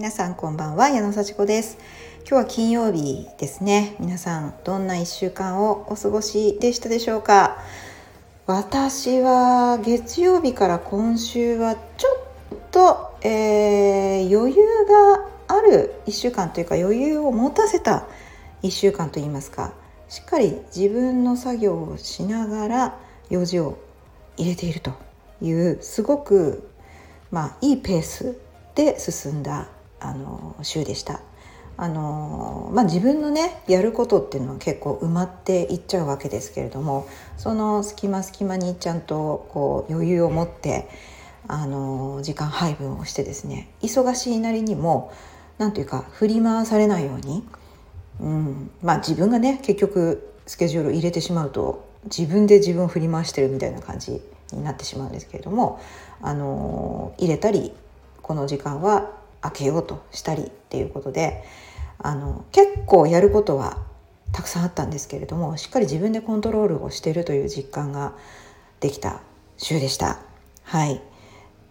皆さんこんばんは矢野幸子です。今日は金曜日ですね。皆さんどんな1週間をお過ごしでしたでしょうか？私は月曜日から今週はちょっと、えー、余裕がある1週間というか余裕を持たせた1週間といいますかしっかり自分の作業をしながら用事を入れているというすごくまあいいペースで進んだあの週でした。あのまあ、自分のねやることっていうのは結構埋まっていっちゃうわけですけれどもその隙間隙間にちゃんとこう余裕を持ってあの時間配分をしてですね忙しいなりにも何ていうか振り回されないように、うんまあ、自分がね結局スケジュールを入れてしまうと自分で自分を振り回してるみたいな感じになってしまうんですけれどもあの入れたりこの時間は開けようとしたりっていうことであの結構やることはたくさんあったんですけれどもしっかり自分でコントロールをしているという実感ができた週でした。はい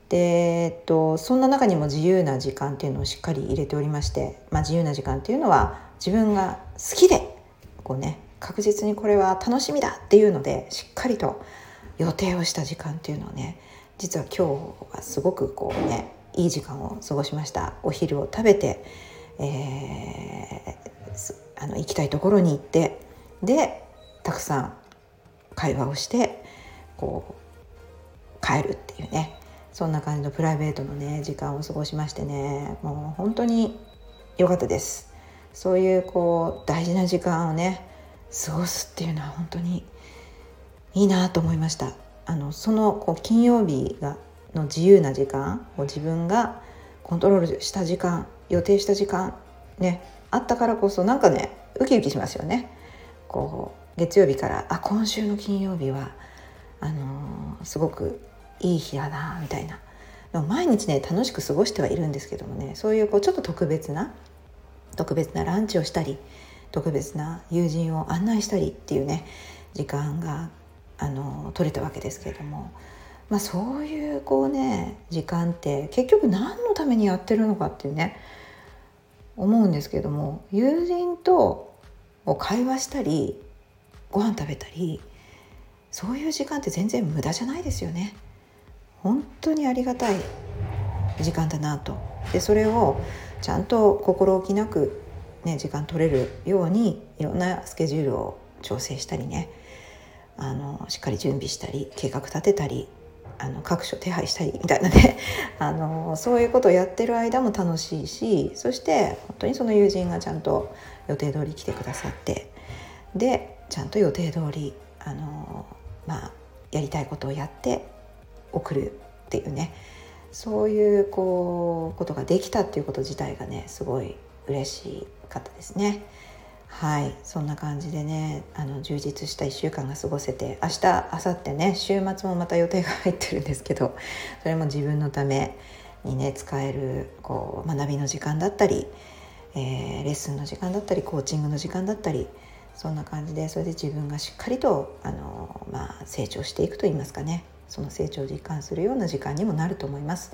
でえっと、そんな中にも自由な時間っていうのをしっかり入れておりまして、まあ、自由な時間っていうのは自分が好きでこうね確実にこれは楽しみだっていうのでしっかりと予定をした時間っていうのをね実は今日はすごくこうねいい時間を過ごしました。お昼を食べて、えー、あの行きたいところに行ってでたくさん会話をしてこう帰るっていうね。そんな感じのプライベートのね時間を過ごしましてね。もう本当に良かったです。そういうこう大事な時間をね過ごすっていうのは本当にいいなと思いました。あのそのこう金曜日がの自由な時間を自分がコントロールした時間予定した時間ねあったからこそなんかねウキウキしますよね。こう月曜日からあ今週の金曜日はあのー、すごくいい日だなみたいな。でも毎日ね楽しく過ごしてはいるんですけどもねそういうこうちょっと特別な特別なランチをしたり特別な友人を案内したりっていうね時間があの取れたわけですけれども、まあ、そういうこうね時間って結局何のためにやってるのかっていうね思うんですけども友人と会話したりご飯食べたりそういう時間って全然無駄じゃないですよね。本当にありがたい時間だなとでそれをちゃんと心置きなく、ね、時間取れるようにいろんなスケジュールを調整したりねあのしっかり準備したり計画立てたりあの各所手配したりみたいなね あのそういうことをやってる間も楽しいしそして本当にその友人がちゃんと予定通り来てくださってでちゃんと予定通りあのまあやりたいことをやって送るっていうねそういうこうことができたっていうこと自体がねすごい嬉しかったですね。はいそんな感じでねあの充実した1週間が過ごせて明日明後日ね週末もまた予定が入ってるんですけどそれも自分のためにね使えるこう学びの時間だったり、えー、レッスンの時間だったりコーチングの時間だったりそんな感じでそれで自分がしっかりとあの、まあ、成長していくといいますかねその成長を実感するような時間にもなると思います。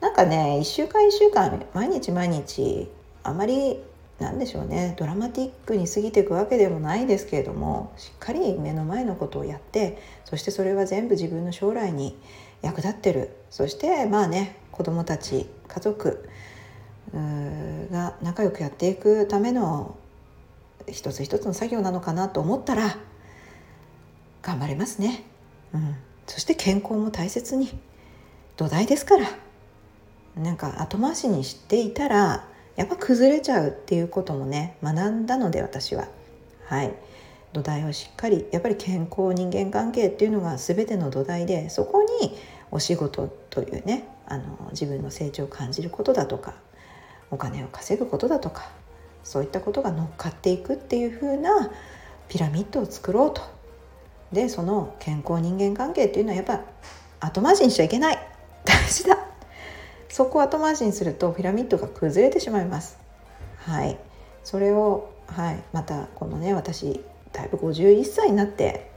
なんかね1週間1週間毎日毎日あまり何でしょうね。ドラマティックに過ぎていくわけでもないですけれどもしっかり目の前のことをやってそしてそれは全部自分の将来に役立ってる。そしてまあね子どもたち家族が仲良くやっていくための一つ一つの作業なのかなと思ったら頑張れますね。うん、そして健康も大切に。土台ですから。なんか後回しにしていたらやっぱ崩れちゃうっていうこともね学んだので私は。はい。土台をしっかりやっぱり健康人間関係っていうのが全ての土台でそこにお仕事というねあの自分の成長を感じることだとかお金を稼ぐことだとかそういったことが乗っかっていくっていう風なピラミッドを作ろうと。でその健康人間関係っていうのはやっぱ後回しにしちゃいけない。大事だ。そこを後回しにするとピラミッドが崩れてしまいます。はい、それを、はい、またこのね私だいぶ51歳になって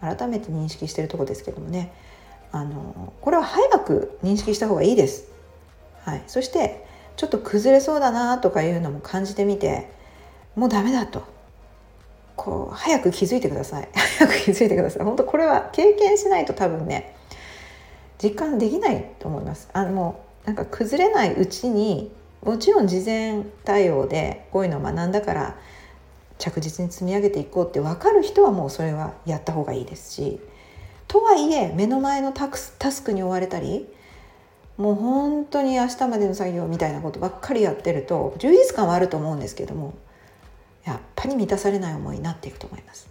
改めて認識してるとこですけどもね。あのこれは早く認識した方がいいです。はい、そしてちょっと崩れそうだなとかいうのも感じてみてもうダメだと。こう早く気づいてください。早く気づいてください。本当これは経験しないと多分ね実感できないと思います。あのもなんか崩れないうちにもちろん事前対応でこういうのを学んだから着実に積み上げていこうって分かる人はもうそれはやった方がいいですしとはいえ目の前のタスクに追われたりもう本当に明日までの作業みたいなことばっかりやってると充実感はあると思うんですけどもやっぱり満たされない思いになっていくと思います。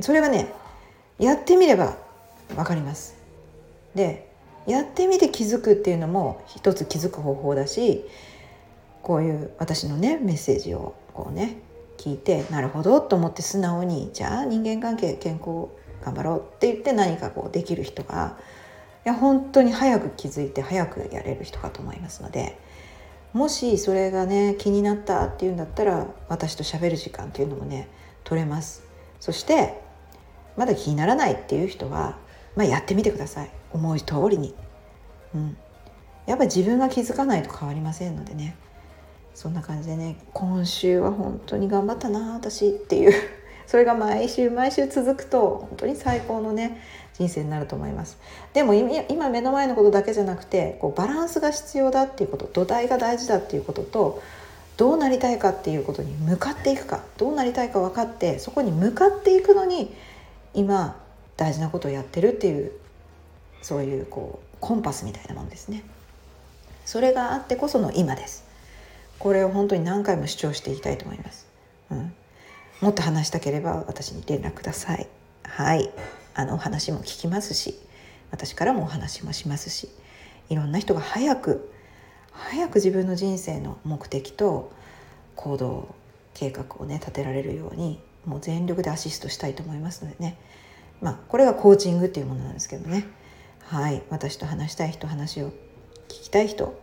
それはねやってみれば分かります。でやってみて気づくっていうのも一つ気づく方法だしこういう私のねメッセージをこうね聞いてなるほどと思って素直にじゃあ人間関係健康頑張ろうって言って何かこうできる人がいや本当に早く気づいて早くやれる人かと思いますのでもしそれがね気になったっていうんだったら私と喋る時間っていうのもね取れます。そしてまだ気にならないっていう人は、まあ、やってみてください。思う通りに、うん、やっぱ自分が気づかないと変わりませんのでね。そんな感じでね今週は本当に頑張ったな私っていう。それが毎週毎週続くと本当に最高のね人生になると思います。でも今目の前のことだけじゃなくてこうバランスが必要だっていうこと土台が大事だっていうこととどうなりたいかっていうことに向かっていくか。どうなりたいか分かってそこに向かっていくのに今大事なことをやってるっていうそういうこうコンパスみたいなもんですね。それがあってこその今です。これを本当に何回も主張していきたいと思います、うん、もっと話したければ私に連絡ください。はい。あのお話も聞きますし私からもお話もしますしいろんな人が早く早く自分の人生の目的と行動計画をね立てられるようにもう全力でアシストしたいと思いますのでね。まあこれがコーチングっていうものなんですけどね。はい私と話したい人話を聞きたい人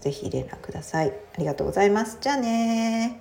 ぜひ連絡ください。ありがとうございます。じゃあね